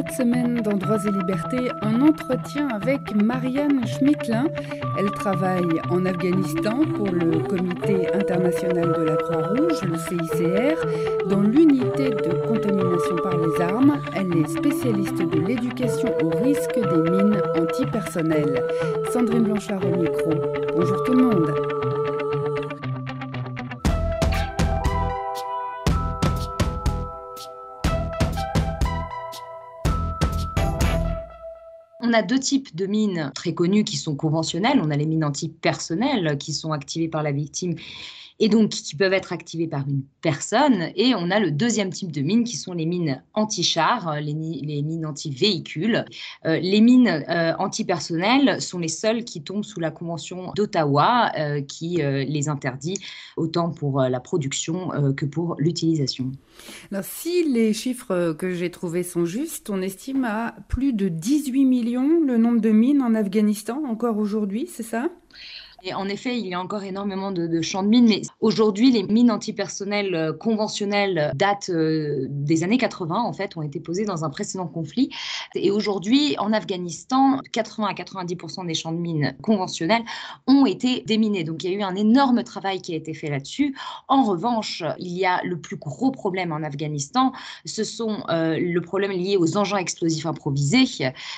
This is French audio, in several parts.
Cette semaine, dans Droits et Libertés, un entretien avec Marianne Schmittlin. Elle travaille en Afghanistan pour le Comité international de la Croix-Rouge, le CICR, dans l'unité de contamination par les armes. Elle est spécialiste de l'éducation au risque des mines antipersonnelles. Sandrine Blanchard au micro. Bonjour tout le monde. On a deux types de mines très connues qui sont conventionnelles. On a les mines antipersonnelles qui sont activées par la victime et donc qui peuvent être activées par une personne. Et on a le deuxième type de mines qui sont les mines anti-chars, les, les, mines anti-véhicules. Euh, les mines euh, antipersonnelles sont les seules qui tombent sous la Convention d'Ottawa euh, qui euh, les interdit autant pour euh, la production euh, que pour l'utilisation. Alors, si les chiffres que j'ai trouvés sont justes, on estime à plus de 18 millions le nombre de mines en Afghanistan encore aujourd'hui, c'est ça? Et en effet, il y a encore énormément de, champs de mines, mais aujourd'hui, les mines antipersonnelles euh, conventionnelles datent euh, des années 80, en fait, ont été posées dans un précédent conflit. Et aujourd'hui, en Afghanistan, 80 à 90% des champs de mines conventionnels ont été déminés. Donc, il y a eu un énorme travail qui a été fait là-dessus. En revanche, il y a le plus gros problème en Afghanistan, ce sont euh, le problème lié aux engins explosifs improvisés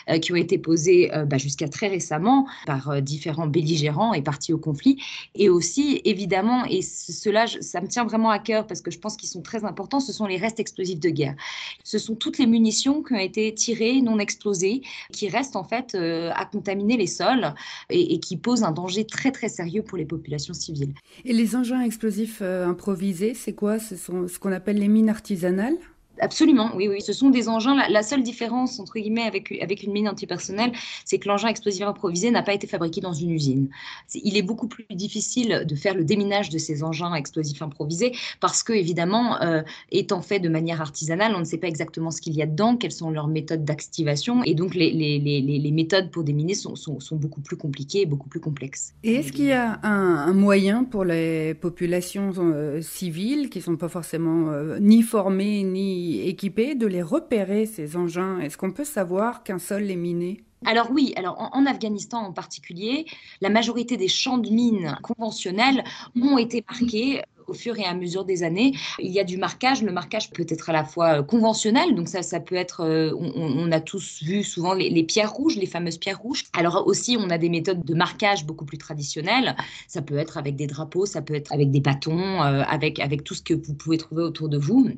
euh, qui ont été posés euh, bah, jusqu'à très récemment par euh, différents belligérants et par partie au conflit. Et aussi, évidemment, et cela, ça me tient vraiment à cœur parce que je pense qu'ils sont très importants, ce sont les restes explosifs de guerre. Ce sont toutes les munitions qui ont été tirées, non explosées, qui restent en fait euh, à contaminer les sols et, et, qui posent un danger très très sérieux pour les populations civiles. Et les engins explosifs euh, improvisés, c'est quoi? Ce sont ce qu'on appelle les mines artisanales? Absolument, oui, oui. Ce sont des engins. La, seule différence, entre guillemets, avec, avec une mine antipersonnelle, c'est que l'engin explosif improvisé n'a pas été fabriqué dans une usine. Il est beaucoup plus difficile de faire le déminage de ces engins explosifs improvisés parce que, évidemment, euh, étant fait de manière artisanale, on ne sait pas exactement ce qu'il y a dedans, quelles sont leurs méthodes d'activation. Et donc, les, les, les, les, méthodes pour déminer sont, sont, sont, beaucoup plus compliquées et beaucoup plus complexes. Et est-ce qu'il y a un, un, moyen pour les populations euh, civiles qui ne sont pas forcément euh, ni formées ni équipés de les repérer, ces engins Est-ce qu'on peut savoir qu'un sol est miné? Alors oui, alors en, Afghanistan en particulier, la majorité des champs de mines conventionnels ont été marqués au fur et à mesure des années. Il y a du marquage. Le marquage peut être à la fois conventionnel, donc ça, ça peut être, on, on a tous vu souvent les, pierres rouges, les fameuses pierres rouges. Alors aussi, on a des méthodes de marquage beaucoup plus traditionnelles. Ça peut être avec des drapeaux, ça peut être avec des bâtons, euh, avec, avec tout ce que vous pouvez trouver autour de vous.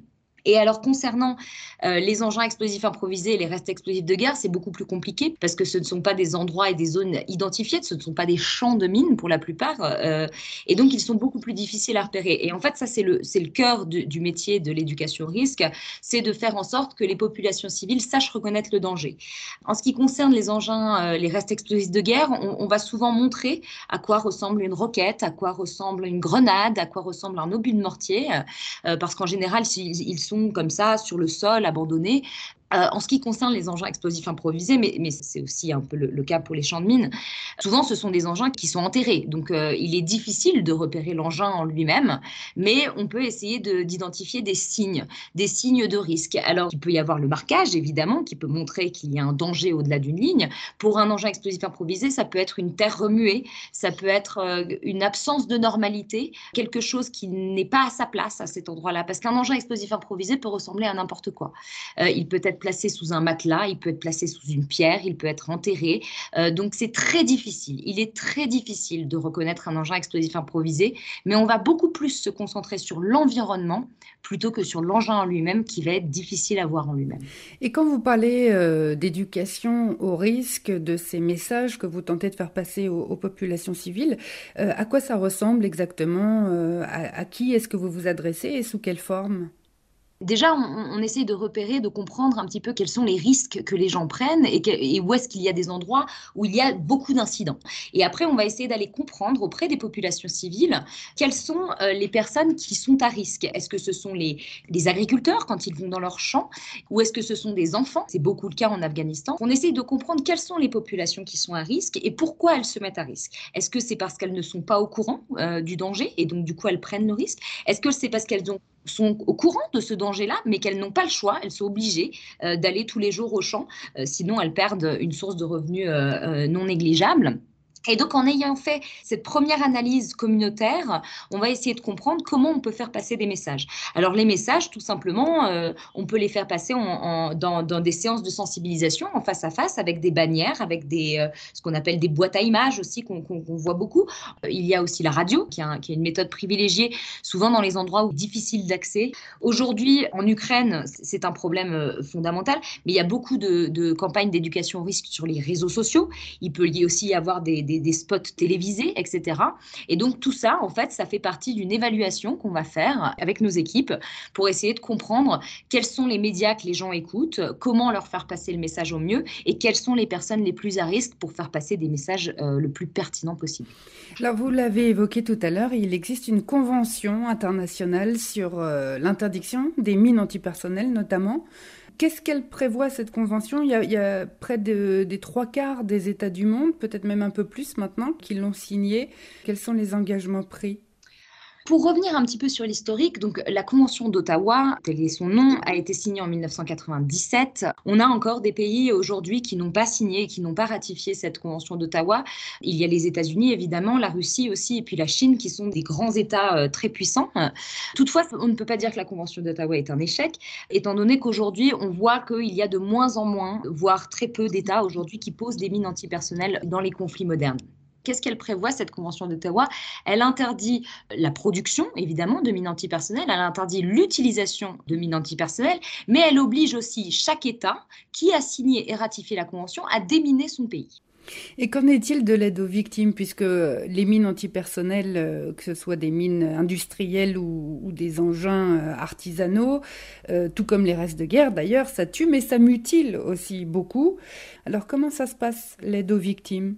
Et alors concernant euh, les engins explosifs improvisés et les restes explosifs de guerre, c'est beaucoup plus compliqué parce que ce ne sont pas des endroits et des zones identifiées, ce ne sont pas des champs de mines pour la plupart, euh, et donc ils sont beaucoup plus difficiles à repérer. Et en fait, ça c'est le le cœur du métier de l'éducation au risque, c'est de faire en sorte que les populations civiles sachent reconnaître le danger. En ce qui concerne les engins, euh, les restes explosifs de guerre, on, va souvent montrer à quoi ressemble une roquette, à quoi ressemble une grenade, à quoi ressemble un obus de mortier, parce qu'en général, ils, ils sont comme ça sur le sol, abandonnés. Euh, en ce qui concerne les engins explosifs improvisés, mais, c'est aussi un peu le, cas pour les champs de mines, souvent ce sont des engins qui sont enterrés. Donc euh, il est difficile de repérer l'engin en lui-même, mais on peut essayer d'identifier de, des signes, des signes de risque. Alors il peut y avoir le marquage, évidemment, qui peut montrer qu'il y a un danger au-delà d'une ligne. Pour un engin explosif improvisé, ça peut être une terre remuée, ça peut être euh, une absence de normalité, quelque chose qui n'est pas à sa place à cet endroit-là. Parce qu'un engin explosif improvisé peut ressembler à n'importe quoi. Il peut être placé sous un matelas, il peut être placé sous une pierre, il peut être enterré. Euh, donc c'est très difficile. Il est très difficile de reconnaître un engin explosif improvisé, mais on va beaucoup plus se concentrer sur l'environnement plutôt que sur l'engin en lui-même qui va être difficile à voir en lui-même. Et quand vous parlez euh, d'éducation au risque, de ces messages que vous tentez de faire passer aux, populations civiles, euh, à quoi ça ressemble exactement à qui est-ce que vous vous adressez et sous quelle forme? Déjà, on, essaie de repérer, de comprendre un petit peu quels sont les risques que les gens prennent et, où est-ce qu'il y a des endroits où il y a beaucoup d'incidents. Et après, on va essayer d'aller comprendre auprès des populations civiles quelles sont euh, les personnes qui sont à risque. Est-ce que ce sont les, agriculteurs quand ils vont dans leurs champs ou est-ce que ce sont des enfants? C'est beaucoup le cas en Afghanistan. On essaie de comprendre quelles sont les populations qui sont à risque et pourquoi elles se mettent à risque. Est-ce que c'est parce qu'elles ne sont pas au courant euh, du danger et donc du coup elles prennent le risque? Est-ce que c'est parce qu'elles ont sont au courant de ce danger-là, mais qu'elles n'ont pas le choix, elles sont obligées euh, d'aller tous les jours au champ, euh, sinon elles perdent une source de revenus euh, non négligeable. Et donc, en ayant fait cette première analyse communautaire, on va essayer de comprendre comment on peut faire passer des messages. Alors, les messages, tout simplement, euh, on peut les faire passer dans, des séances de sensibilisation en face à face avec des bannières, avec des, euh, ce qu'on appelle des boîtes à images aussi, qu'on voit beaucoup. Euh, il y a aussi la radio, qui, est une méthode privilégiée, souvent dans les endroits où difficile d'accès. Aujourd'hui, en Ukraine, c'est un problème fondamental, mais il y a beaucoup de, campagnes d'éducation au risque sur les réseaux sociaux. Il peut aussi y avoir des spots télévisés, etc. Et donc tout ça, en fait, ça fait partie d'une évaluation qu'on va faire avec nos équipes pour essayer de comprendre quels sont les médias que les gens écoutent, comment leur faire passer le message au mieux et quelles sont les personnes les plus à risque pour faire passer des messages euh, le plus pertinents possible. Alors vous l'avez évoqué tout à l'heure, il existe une convention internationale sur euh, l'interdiction des mines antipersonnelles notamment. Qu'est-ce qu'elle prévoit cette convention? Il y, a, près des trois quarts des États du monde, peut-être même un peu plus maintenant, qui l'ont signée. Quels sont les engagements pris? Pour revenir un petit peu sur l'historique, donc la Convention d'Ottawa, tel est son nom, a été signée en 1997. On a encore des pays aujourd'hui qui n'ont pas signé, qui n'ont pas ratifié cette Convention d'Ottawa. Il y a les États-Unis évidemment, la Russie aussi, et puis la Chine qui sont des grands États euh, très puissants. Toutefois, on ne peut pas dire que la Convention d'Ottawa est un échec, étant donné qu'aujourd'hui, on voit qu'il y a de moins en moins, voire très peu d'États aujourd'hui qui posent des mines antipersonnelles dans les conflits modernes. Qu'est-ce qu'elle prévoit, cette Convention d'Ottawa Elle interdit la production, évidemment, de mines antipersonnelles, elle interdit l'utilisation de mines antipersonnelles, mais elle oblige aussi chaque État qui a signé et ratifié la Convention à déminer son pays. Et qu'en est-il de l'aide aux victimes, puisque les mines antipersonnelles, euh, que ce soit des mines industrielles ou, des engins euh, artisanaux, euh, tout comme les restes de guerre d'ailleurs, ça tue, mais ça mutile aussi beaucoup. Alors comment ça se passe, l'aide aux victimes?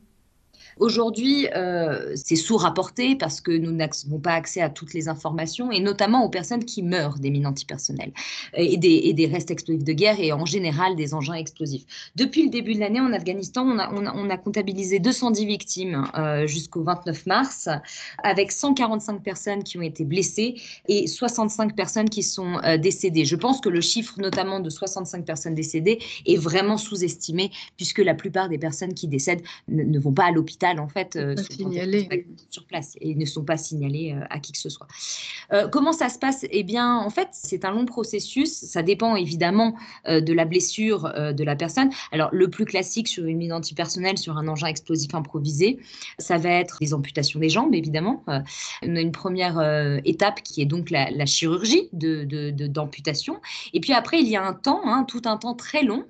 Aujourd'hui, euh, c'est sous-rapporté parce que nous n'avons pas accès à toutes les informations et notamment aux personnes qui meurent des mines antipersonnelles et des, et des restes explosifs de guerre et en général des engins explosifs. Depuis le début de l'année en Afghanistan, on a, comptabilisé 210 victimes euh, jusqu'au 29 mars avec 145 personnes qui ont été blessées et 65 personnes qui sont euh, décédées. Je pense que le chiffre notamment de 65 personnes décédées est vraiment sous-estimé puisque la plupart des personnes qui décèdent ne vont pas à l'hôpital en fait euh, sur place et ne sont pas signalés euh, à qui que ce soit. Euh, comment ça se passe? Eh bien, en fait, c'est un long processus. Ça dépend évidemment de la blessure de la personne. Alors, le plus classique sur une mine antipersonnelle, sur un engin explosif improvisé, ça va être des amputations des jambes, évidemment. on a une première étape qui est donc la, chirurgie d'amputation. De, et puis après, il y a un temps, hein, tout un temps très long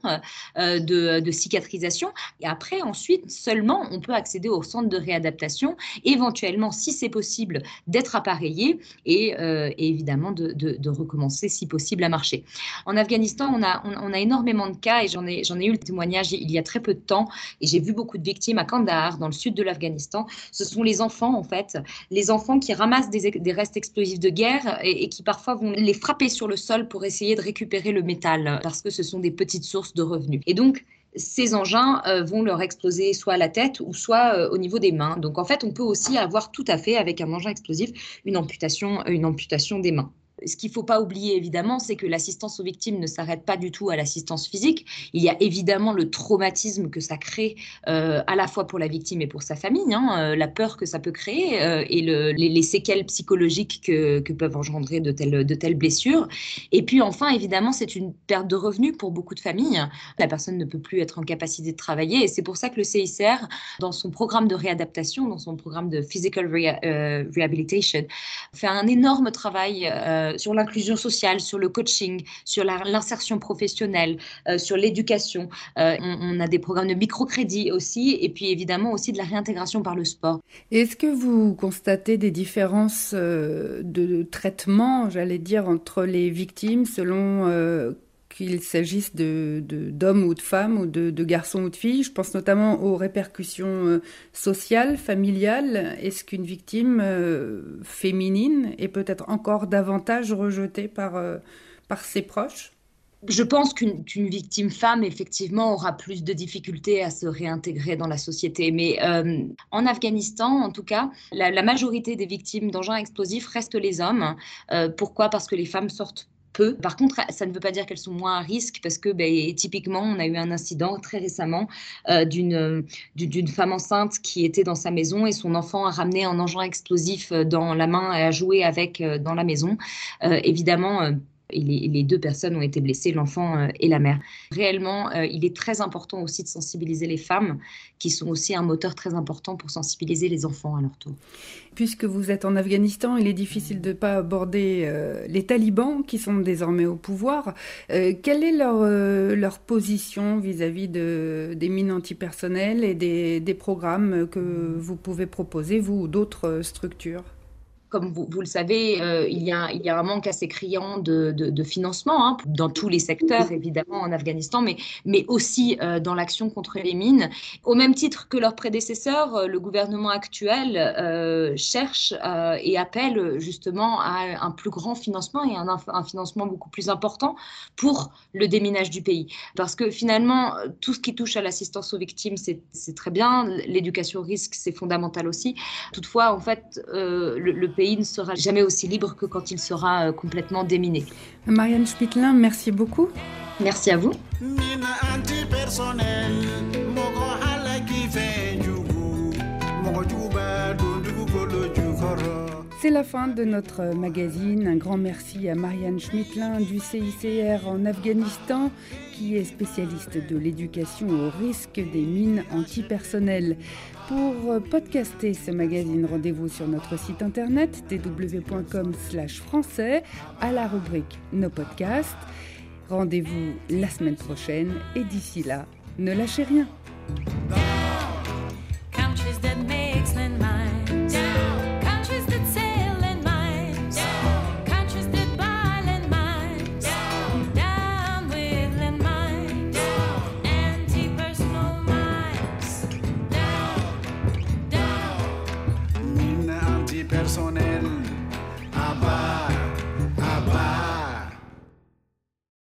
de, de cicatrisation. Et après, ensuite, seulement, on peut accéder au centre de réadaptation, éventuellement, si c'est possible, d'être appareillé et, euh, évidemment de, recommencer, si possible, à marcher. En Afghanistan, on a, on, a énormément de cas et j'en ai, ai eu le témoignage il y a très peu de temps et j'ai vu beaucoup de victimes à Kandahar, dans le sud de l'Afghanistan. Ce sont les enfants, en fait, les enfants qui ramassent des, restes explosifs de guerre et, et qui parfois vont les frapper sur le sol pour essayer de récupérer le métal parce que ce sont des petites sources de revenus. Et donc, ces engins euh, vont leur exploser soit à la tête ou soit euh, au niveau des mains. Donc en fait, on peut aussi avoir tout à fait avec un engin explosif une amputation, une amputation des mains. Ce qu'il ne faut pas oublier, évidemment, c'est que l'assistance aux victimes ne s'arrête pas du tout à l'assistance physique. Il y a évidemment le traumatisme que ça crée euh, à la fois pour la victime et pour sa famille, hein, euh, la peur que ça peut créer euh, et les, séquelles psychologiques que, peuvent engendrer de telles, de telles blessures. Et puis enfin, évidemment, c'est une perte de revenus pour beaucoup de familles. La personne ne peut plus être en capacité de travailler et c'est pour ça que le CICR, dans son programme de réadaptation, dans son programme de Physical Rehabilitation, fait un énorme travail sur l'inclusion sociale, sur le coaching, sur l'insertion professionnelle, sur l'éducation. On, a des programmes de microcrédit aussi, et puis évidemment aussi de la réintégration par le sport. Est-ce que vous constatez des différences de traitement, j'allais dire, entre les victimes selon qu'il s'agisse d'hommes de, ou de femmes ou de, garçons ou de filles. Je pense notamment aux répercussions euh, sociales, familiales. Est-ce qu'une victime euh, féminine est peut-être encore davantage rejetée par, euh, par ses proches? Je pense qu'une victime femme, effectivement, aura plus de difficultés à se réintégrer dans la société. Mais en Afghanistan, en tout cas, la, majorité des victimes d'engins explosifs restent les hommes. pourquoi? Parce que les femmes sortent par contre, ça ne veut pas dire qu'elles sont moins à risque parce que ben, typiquement, on a eu un incident très récemment euh, d'une femme enceinte qui était dans sa maison et son enfant a ramené un engin explosif euh, dans la main et a joué avec euh, dans la maison. évidemment, les, deux personnes ont été blessées, l'enfant euh, et la mère. Réellement, euh, il est très important aussi de sensibiliser les femmes, qui sont aussi un moteur très important pour sensibiliser les enfants à leur tour. Puisque vous êtes en Afghanistan, il est difficile de ne pas aborder euh, les talibans qui sont désormais au pouvoir. quelle est leur, leur position vis-à-vis de, des mines antipersonnelles et des programmes que vous pouvez proposer, vous ou d'autres structures? Comme vous, le savez, euh, il, y a, un manque assez criant de, financement hein, dans tous les secteurs, évidemment, en Afghanistan, mais, aussi euh, dans l'action contre les mines. Au même titre que leurs prédécesseurs, euh, le gouvernement actuel cherche et appelle justement à un plus grand financement et un, un, financement beaucoup plus important pour le déminage du pays. Parce que finalement, tout ce qui touche à l'assistance aux victimes, c'est très bien. L'éducation au risque, c'est fondamental aussi. Toutefois, en fait, le, le pays ne sera jamais aussi libre que quand il sera euh, complètement déminé. Marianne Spitlin, merci beaucoup. Merci à vous. La fin de notre magazine. Un grand merci à Marianne Schmittlin du CICR en Afghanistan, qui est spécialiste de l'éducation au risque des mines antipersonnelles. Pour podcaster ce magazine, rendez-vous sur notre site internet tw.com/français à la rubrique Nos podcasts. Rendez-vous la semaine prochaine et d'ici là, ne lâchez rien.